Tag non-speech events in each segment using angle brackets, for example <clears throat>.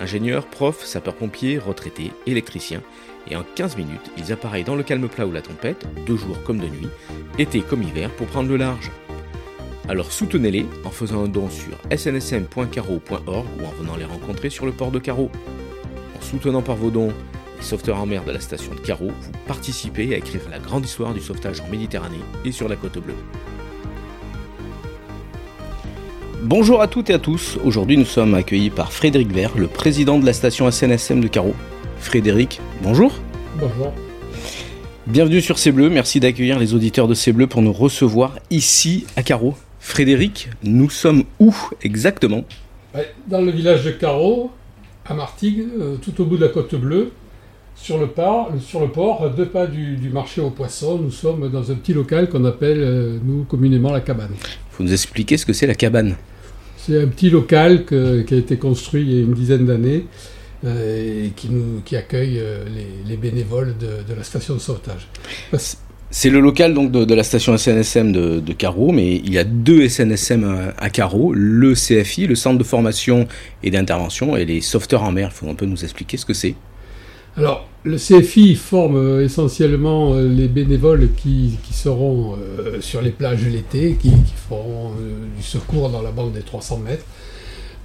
ingénieurs, profs, sapeurs-pompiers, retraités, électriciens, et en 15 minutes, ils appareillent dans le calme plat ou la tempête, de jour comme de nuit, été comme hiver, pour prendre le large. Alors soutenez-les en faisant un don sur snsm.caro.org ou en venant les rencontrer sur le port de Carreau. En soutenant par vos dons les sauveteurs en mer de la station de Carreau, vous participez à écrire la grande histoire du sauvetage en Méditerranée et sur la côte bleue. Bonjour à toutes et à tous, aujourd'hui nous sommes accueillis par Frédéric Vert, le président de la station SNSM de Carreau. Frédéric, bonjour. Bonjour. Bienvenue sur C'est Bleu, merci d'accueillir les auditeurs de C'est Bleu pour nous recevoir ici à Carreau. Frédéric, nous sommes où exactement? Dans le village de Carreau, à Martigues, euh, tout au bout de la côte bleue, sur le, port, sur le port, à deux pas du, marché aux poissons, nous sommes dans un petit local qu'on appelle, euh, nous, communément la cabane. Il faut nous expliquer ce que c'est la cabane. C'est un petit local qui a été construit il y a une dizaine d'années euh, et qui, accueille euh, les, bénévoles de, la station de sauvetage. C'est le local donc de, la station SNSM de, de, Carreau, mais il y a deux SNSM à, à, Carreau, le CFI, le centre de formation et d'intervention, et les sauveteurs en mer. Il faut un peu nous expliquer ce que c'est. Alors, le CFI forme euh, essentiellement les bénévoles qui, seront sur les plages l'été, qui, feront du secours dans la bande des 300 mètres.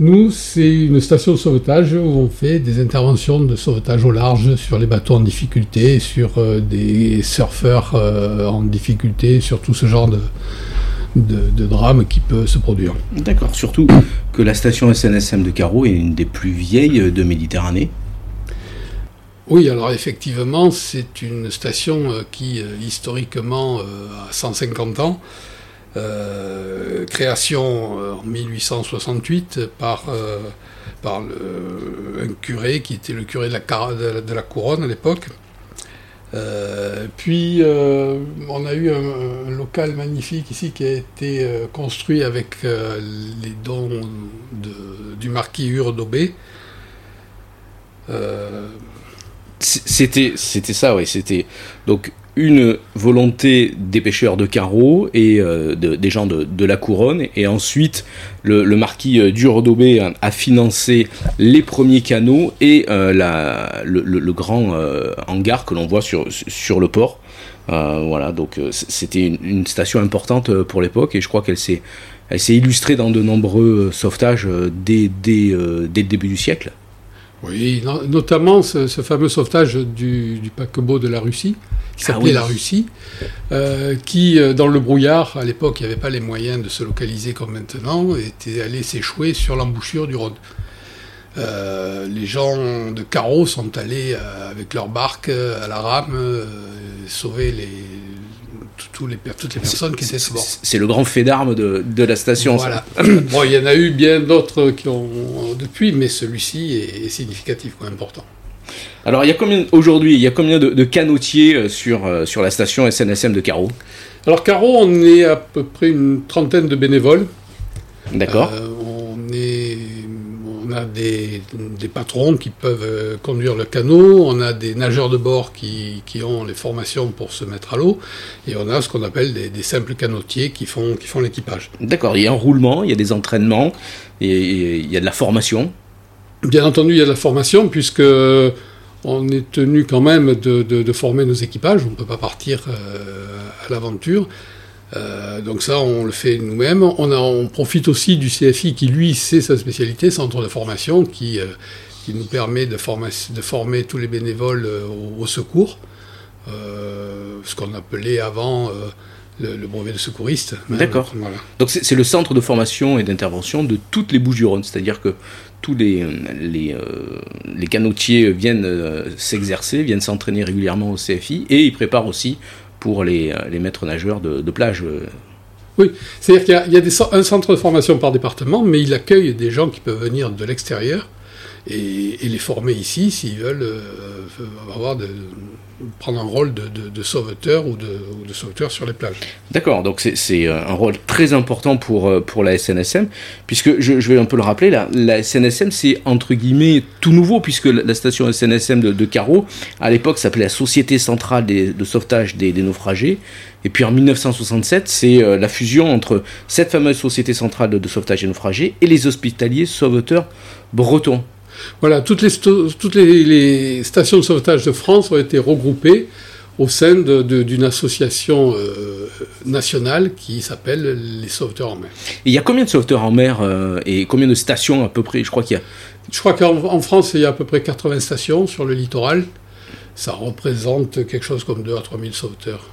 Nous, c'est une station de sauvetage où on fait des interventions de sauvetage au large sur les bateaux en difficulté, sur euh, des surfeurs euh, en difficulté, sur tout ce genre de, de, drame qui peut se produire. D'accord, surtout que la station SNSM de Carreau est une des plus vieilles de Méditerranée. Oui, alors effectivement, c'est une station euh, qui historiquement a 150 ans. Euh, création euh, en 1868 par, euh, un curé qui était le curé de la, couronne à l'époque. puis on a eu un, local magnifique ici qui a été construit avec les dons du marquis Ure d'Aubé. C'était c'était ça oui c'était donc une volonté des pêcheurs de Carreau et euh, des gens de, la couronne, et ensuite le, marquis euh, Durodobé a, financé les premiers canaux et euh, le, grand hangar que l'on voit sur, le port. voilà, donc c'était une, station importante pour l'époque, et je crois qu'elle s'est illustrée dans de nombreux sauvetages dès le début du siècle. Oui, notamment ce, fameux sauvetage du, paquebot de la Russie, qui ah s'appelait la Russie, euh, qui, euh, dans le brouillard, à l'époque, il n'y avait pas les moyens de se localiser comme maintenant, était allé s'échouer sur l'embouchure du Rhône. Euh, les gens de Carreau sont allés avec leur barque à la rame sauver les, les, toutes les personnes qui étaient bord. C'est le grand fait d'armes de, la station. Voilà. <clears throat> bon, il y en a eu bien d'autres qui ont depuis, mais celui-ci est, significatif, important. Alors, il y a combien aujourd'hui Il y a combien de, canotiers euh, sur, euh, sur la station SNSM de Carreau Alors, Carreau, on est à peu près une trentaine de bénévoles. D'accord. Euh, on a des, patrons qui peuvent euh, conduire le canot, on a des nageurs de bord qui, ont les formations pour se mettre à l'eau, et on a ce qu'on appelle des, simples canotiers qui font, qui font l'équipage. D'accord, il y a un roulement, il y a des entraînements, et il y a de la formation. Bien entendu, il y a de la formation, puisque on est tenu quand même de, former nos équipages, on ne peut pas partir euh, à l'aventure. Euh, donc ça, on le fait nous-mêmes. On, on, profite aussi du CFI qui, lui, c'est sa spécialité, centre de formation, qui, euh, qui nous permet de, former, de former tous les bénévoles euh, au, secours, ce qu'on appelait avant le, brevet de secouriste. D'accord. Donc c'est le centre de formation et d'intervention de toutes les Bouches-du-Rhône, c'est-à-dire que tous les, les, les canotiers viennent s'exercer, viennent s'entraîner régulièrement au CFI, et ils préparent aussi pour les, euh, les maîtres nageurs de, plage. Euh. Oui, c'est-à-dire qu'il y a, un centre de formation par département, mais il accueille des gens qui peuvent venir de l'extérieur et, les former ici s'ils veulent avoir de, prendre un rôle de, de, sauveteur ou de, de, sauveteur sur les plages. D'accord, donc c'est un rôle très important pour, pour la SNSM, puisque je, vais un peu le rappeler, la, SNSM c'est entre guillemets tout nouveau, puisque la, station SNSM de, de Carreau, à l'époque s'appelait la Société Centrale de Sauvetage des, Naufragés, et puis en 1967, c'est euh, la fusion entre cette fameuse Société Centrale de, Sauvetage des Naufragés et les Hospitaliers Sauveteurs Bretons. Voilà, toutes les, toutes les, stations de sauvetage de France ont été regroupées au sein d'une association euh, nationale qui s'appelle les sauveteurs en mer. il y a combien de sauveteurs en mer euh, et combien de stations à peu près? Je crois qu'il y a. Je crois qu'en France, il y a à peu près 80 stations sur le littoral. Ça représente quelque chose comme 2 à 3 000 sauveteurs.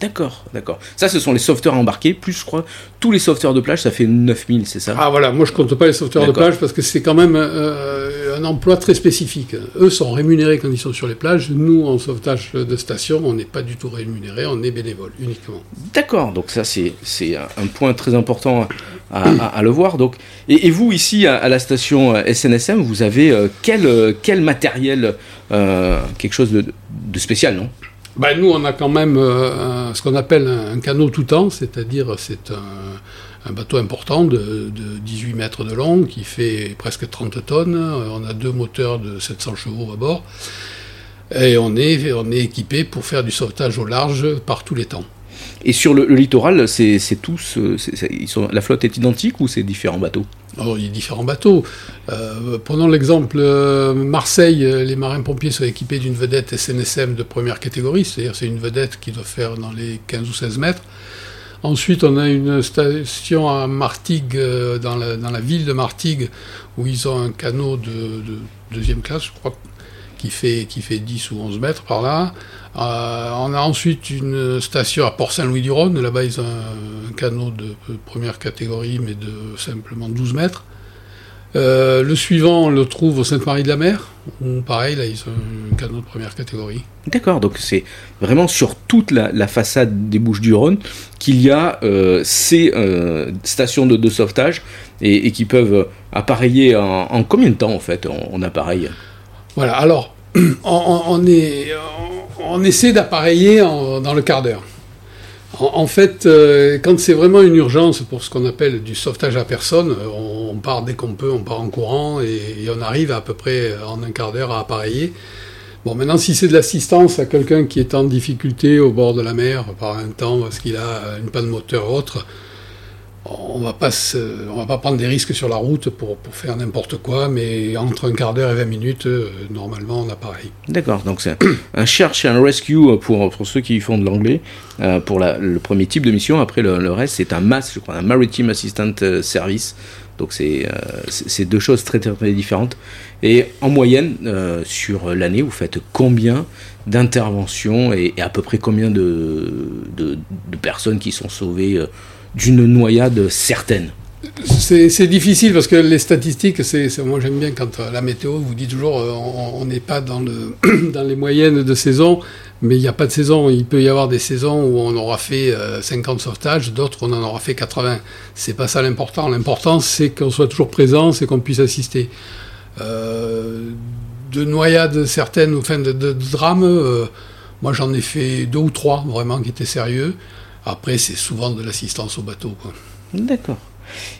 D'accord, d'accord. Ça, ce sont les sauveteurs embarqués, plus je crois, tous les sauveteurs de plage, ça fait 9000, c'est ça? Ah voilà, moi je compte pas les sauveteurs de plage parce que c'est quand même euh, un emploi très spécifique. Eux sont rémunérés quand ils sont sur les plages. Nous, en sauvetage de station, on n'est pas du tout rémunérés, on est bénévole uniquement. D'accord, donc ça c'est un point très important à, le voir. Donc, et, vous, ici, à, la station SNSM, vous avez euh, quel, quel matériel, euh, quelque chose de, de spécial, non? Ben, nous, on a quand même euh, ce qu'on appelle un, canot tout temps, c'est-à-dire c'est un, bateau important de, 18 mètres de long qui fait presque 30 tonnes. On a deux moteurs de 700 chevaux à bord. Et on est équipé pour faire du sauvetage au large par tous les temps. Et sur le, littoral, c'est tous, euh, la flotte est identique ou c'est différents bateaux? Alors, il y a différents bateaux. Euh, prenons l'exemple euh, Marseille, les marins-pompiers sont équipés d'une vedette SNSM de première catégorie, c'est-à-dire c'est une vedette qui doit faire dans les 15 ou 16 mètres. Ensuite, on a une station à Martigues, dans la, ville de Martigues, où ils ont un canot de, de deuxième classe, je crois, qui fait, qui fait 10 ou 11 mètres par là. Euh, on a ensuite une station à Port-Saint-Louis-du-Rhône. Là-bas, ils ont un, canot de première catégorie, mais de simplement 12 mètres. Euh, le suivant, on le trouve au Sainte-Marie-de-la-Mer, pareil, là, ils ont un canot de première catégorie. D'accord, donc c'est vraiment sur toute la, façade des Bouches-du-Rhône qu'il y a euh, ces stations de, sauvetage et, qui peuvent appareiller en, combien de temps, en fait, en appareil? Voilà, alors, <clears throat> on, est, on essaie d'appareiller dans le quart d'heure. En, fait, euh, quand c'est vraiment une urgence pour ce qu'on appelle du sauvetage à personne, on, part dès qu'on peut, on part en courant et, on arrive à, peu près en un quart d'heure à appareiller. Bon, maintenant, si c'est de l'assistance à quelqu'un qui est en difficulté au bord de la mer par un temps parce qu'il a une panne moteur ou autre, on va pas on va pas prendre des risques sur la route pour, faire n'importe quoi, mais entre un quart d'heure et 20 minutes, euh, normalement, on a pareil. D'accord, donc c'est un cherche et un rescue pour, pour ceux qui font de l'anglais, euh, pour le premier type de mission. Après, le, reste, c'est un MAS, je crois, un Maritime Assistant euh, Service. Donc c'est deux choses très, très, différentes. Et en moyenne, sur l'année, vous faites combien d'interventions et, à peu près combien de, de personnes qui sont sauvées d'une noyade certaine c'est difficile parce que les statistiques, c'est moi j'aime bien quand euh, la météo vous dit toujours euh, on n'est pas dans, le, <clears throat> dans les moyennes de saison, mais il n'y a pas de saison. Il peut y avoir des saisons où on aura fait 50 euh, sauvetages, d'autres on en aura fait 80. C'est pas ça l'important. L'important c'est qu'on soit toujours présent, c'est qu'on puisse assister. de noyades certaines, enfin de, de drames, moi j'en ai fait deux ou trois vraiment qui étaient sérieux. Après, c'est souvent de l'assistance au bateau. D'accord.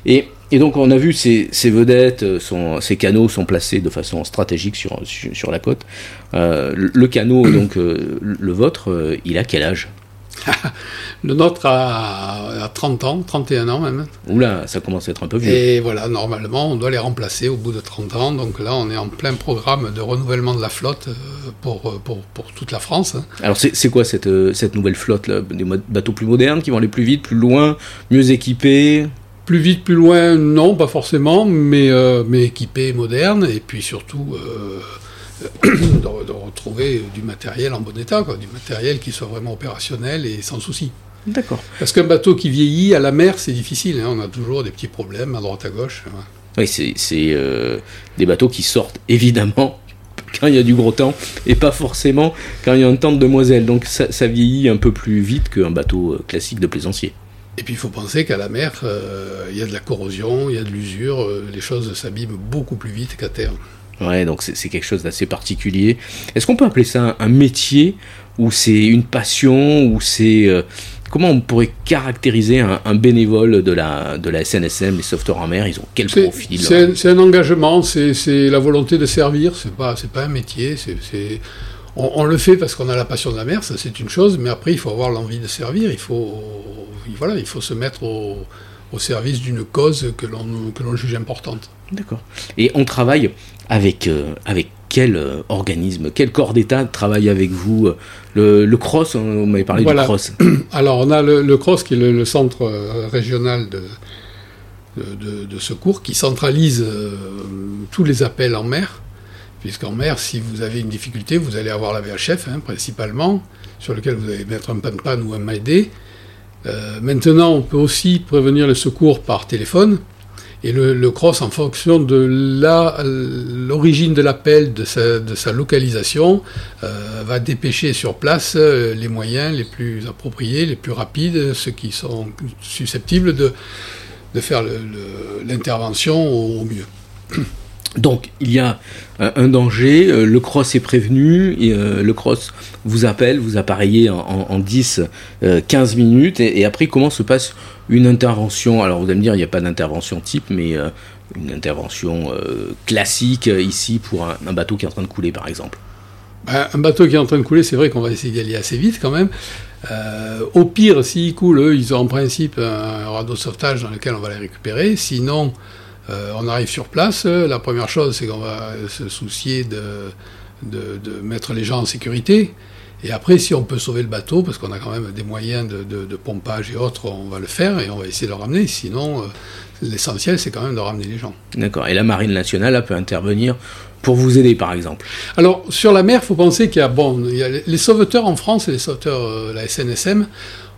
Et, donc, on a vu ces, vedettes, euh, ces canaux sont placés de façon stratégique sur, sur, la côte. Euh, le, canot, donc euh, le vôtre, il a quel âge? <laughs> le nôtre a, 30 ans, 31 ans même. Oula, ça commence à être un peu vieux. Et voilà, normalement, on doit les remplacer au bout de 30 ans. Donc là, on est en plein programme de renouvellement de la flotte euh, pour, euh, pour, pour toute la France. Hein. Alors, c'est quoi cette, euh, cette nouvelle flotte là? Des bateaux plus modernes qui vont aller plus vite, plus loin, mieux équipés? Plus vite, plus loin, non, pas forcément, mais, mais équipés, modernes, et puis surtout de, retrouver du matériel en bon état, quoi, du matériel qui soit vraiment opérationnel et sans souci. D'accord. Parce qu'un bateau qui vieillit à la mer, c'est difficile. Hein, on a toujours des petits problèmes à droite à gauche. Oui, c'est euh, des bateaux qui sortent évidemment <laughs> quand il y a du gros temps et pas forcément quand il y a un temps de demoiselle. Donc ça, vieillit un peu plus vite qu'un bateau euh, classique de plaisancier. Et puis il faut penser qu'à la mer, euh, il y a de la corrosion, il y a de l'usure, les choses s'abîment beaucoup plus vite qu'à terre. Ouais, donc c'est quelque chose d'assez particulier. Est-ce qu'on peut appeler ça un, métier ou c'est une passion ou c'est euh, comment on pourrait caractériser un, bénévole de la, de la SNSM, les sauveteurs en mer? Ils ont quel profil C'est un, engagement, c'est la volonté de servir. C'est pas pas un métier. C'est on, le fait parce qu'on a la passion de la mer, ça c'est une chose. Mais après, il faut avoir l'envie de servir. Il faut voilà, il faut se mettre au, au service d'une cause que l'on juge importante. D'accord. Et on travaille avec, euh, avec quel euh, organisme, quel corps d'État travaille avec vous le, le, CROSS, on hein, m'avait parlé du CROSS. <clears throat> Alors on a le, CROSS qui est le, centre euh, régional de, de, secours qui centralise tous les appels en mer. Puisqu'en mer, si vous avez une difficulté, vous allez avoir la VHF hein, principalement, sur lequel vous allez mettre un pan-pan ou un MAID. maintenant, on peut aussi prévenir le secours par téléphone. Et le, cross, en fonction de l'origine de l'appel, de sa, localisation, euh, va dépêcher sur place euh, les moyens les plus appropriés, les plus rapides, ceux qui sont susceptibles de, faire l'intervention au mieux. <clears throat> Donc il y a un danger, euh, le cross est prévenu, euh, le cross vous appelle, vous appareillez en, 10, 15 euh, minutes, et, après comment se passe une intervention? Alors vous allez me dire, il n'y a pas d'intervention type, mais une intervention classique ici pour un, bateau qui est en train de couler par exemple. Ben, un bateau qui est en train de couler, c'est vrai qu'on va essayer d'y aller assez vite quand même. au pire, s'ils coulent, ils ont en principe un radeau de sauvetage dans lequel on va les récupérer. Sinon, euh, on arrive sur place, la première chose c'est qu'on va se soucier de, de, mettre les gens en sécurité. Et après, si on peut sauver le bateau, parce qu'on a quand même des moyens de, pompage et autres, on va le faire et on va essayer de le ramener. Sinon, euh, l'essentiel c'est quand même de ramener les gens. D'accord. Et la Marine nationale peut intervenir pour vous aider, par exemple? Alors, sur la mer, il faut penser qu'il y a, bon, il y a les sauveteurs en France et les sauveteurs, euh, la SNSM,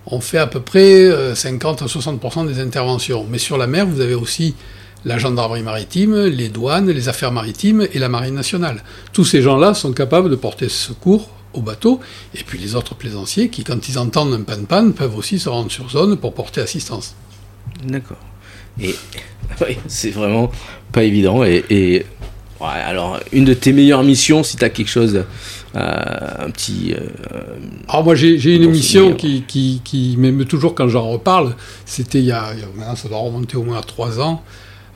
ont fait à peu près 50 à 60% des interventions. Mais sur la mer, vous avez aussi la gendarmerie maritime, les douanes, les affaires maritimes et la marine nationale. Tous ces gens-là sont capables de porter secours au bateau, et puis les autres plaisanciers qui, quand ils entendent un pan-pan, peuvent aussi se rendre sur zone pour porter assistance. D'accord. Et <laughs> oui, c'est vraiment pas évident. Et, alors, une de tes meilleures missions, si tu as quelque chose, euh, un petit. Euh, alors, moi, j'ai une émission qui, qui, qui m'aime toujours quand j'en reparle. C'était il, y a, maintenant, ça doit remonter au moins à trois ans.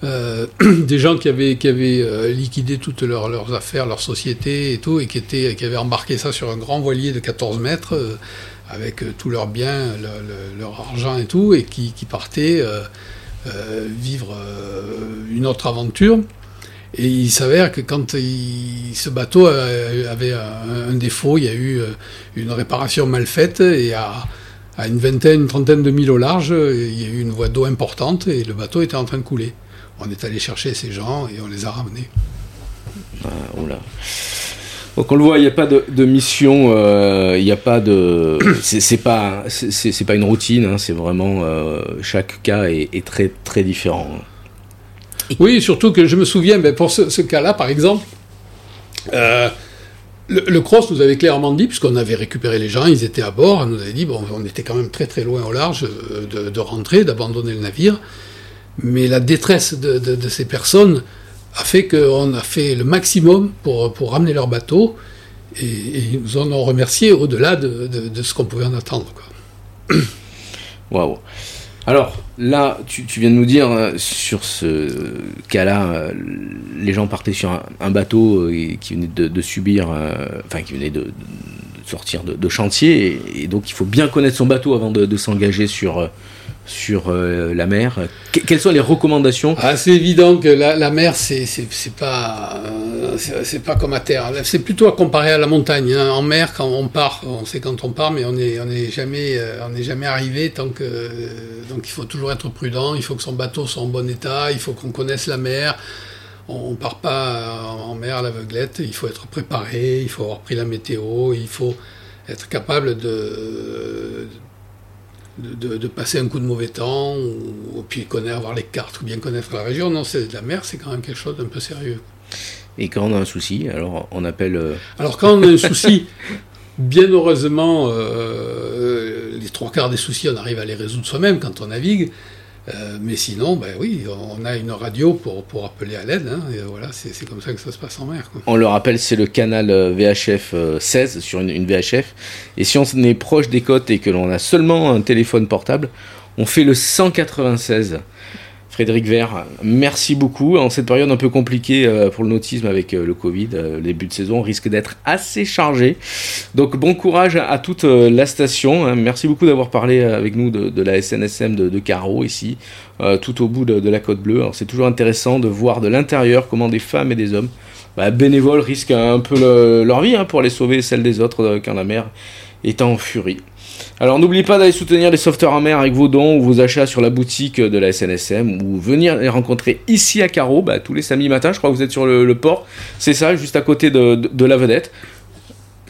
Euh, <clears throat> des gens qui avaient, euh, liquidé toutes leurs, affaires, leurs sociétés et tout, et qui, avaient embarqué ça sur un grand voilier de 14 mètres, euh, avec tous leurs biens, leur argent et tout, et qui, qui partaient vivre une autre aventure. Et il s'avère que quand ce bateau avait un, défaut, il y a eu une réparation mal faite, et à, à une vingtaine, une trentaine de milles au large, il y a eu une voie d'eau importante, et le bateau était en train de couler on est allé chercher ces gens et on les a ramenés. Ah, Donc on le voit, il n'y a pas de, mission, euh, il n'y a pas de, <coughs> c'est pas, c'est pas une routine, hein, c'est vraiment euh, chaque cas est, très très différent. Oui, surtout que je me souviens, ben, pour ce, cas-là, par exemple, euh, le, cross nous avait clairement dit, puisqu'on avait récupéré les gens, ils étaient à bord, on nous avait dit, bon, on était quand même très très loin au large de, de rentrer, d'abandonner le navire. Mais la détresse de, ces personnes a fait qu'on a fait le maximum pour, ramener leur bateau et, ils nous en ont remercié au-delà de, ce qu'on pouvait en attendre. <coughs> Waouh! Alors là, tu, viens de nous dire euh, sur ce cas-là, euh, les gens partaient sur un, bateau euh, qui venait de, subir, enfin qui venait de, sortir de, chantier, et, donc il faut bien connaître son bateau avant de, s'engager sur sur euh, la mer. quelles sont les recommandations? Ah, C'est évident que la, mer, c'est pas euh, pas comme à terre. C'est plutôt à comparer à la montagne. Hein. En mer, quand on part, on sait quand on part, mais on n'est on est jamais euh, on jamais arrivé tant que donc il faut toujours être prudent. Il faut que son bateau soit en bon état. Il faut qu'on connaisse la mer. On, ne part pas en mer à l'aveuglette. Il faut être préparé. Il faut avoir pris la météo. Il faut être capable de de, passer un coup de mauvais temps, ou, puis connaître, avoir les cartes, ou bien connaître la région. Non, c'est la mer, c'est quand même quelque chose d'un peu sérieux. Et quand on a un souci, alors on appelle. Euh, alors quand on a un souci, bien heureusement, euh, les trois quarts des soucis, on arrive à les résoudre soi-même quand on navigue. Euh, mais sinon, ben oui, on a une radio pour, pour appeler à l'aide. Hein, voilà, c'est comme ça que ça se passe en mer. On le rappelle, c'est le canal euh, VHF 16 sur une, une, VHF. Et si on est proche des côtes et que l'on a seulement un téléphone portable, on fait le 196. Frédéric Vert, merci beaucoup. En cette période un peu compliquée euh, pour le nautisme avec euh, le Covid, euh, le début de saison risque d'être assez chargé. Donc bon courage à toute la station. Hein. Merci beaucoup d'avoir parlé avec nous de, la SNSM de, de Carreau ici, tout au bout de, la côte bleue. C'est toujours intéressant de voir de l'intérieur comment des femmes et des hommes bah, bénévoles risquent un peu leur vie hein, pour aller sauver celle des autres quand la mer est en furie. Alors n'oubliez pas d'aller soutenir les sauveteurs en mer avec vos dons ou vos achats sur la boutique de la SNSM ou venir les rencontrer ici à Carreau bah, tous les samedis matins. Je crois que vous êtes sur le, port. C'est ça, juste à côté de, la vedette.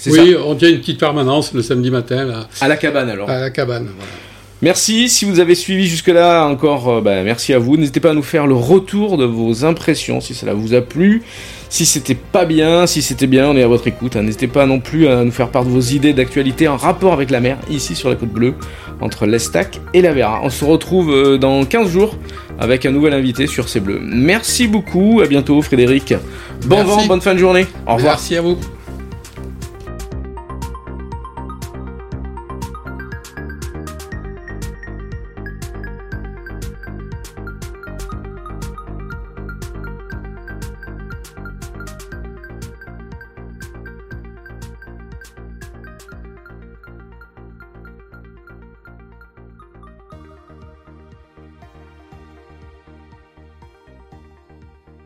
Oui, on tient une petite permanence le samedi matin. Là. À la cabane alors. À la cabane, voilà. Merci, si vous avez suivi jusque-là, encore euh, bah, merci à vous. N'hésitez pas à nous faire le retour de vos impressions, si cela vous a plu. Si c'était pas bien, si c'était bien, on est à votre écoute. Hein. N'hésitez pas non plus à nous faire part de vos idées d'actualité en rapport avec la mer, ici sur la côte bleue, entre l'Estac et la Vera. On se retrouve euh, dans 15 jours avec un nouvel invité sur C'est Bleu. Merci beaucoup, à bientôt Frédéric. Bon vent, bonne fin de journée. Au revoir. Merci à vous.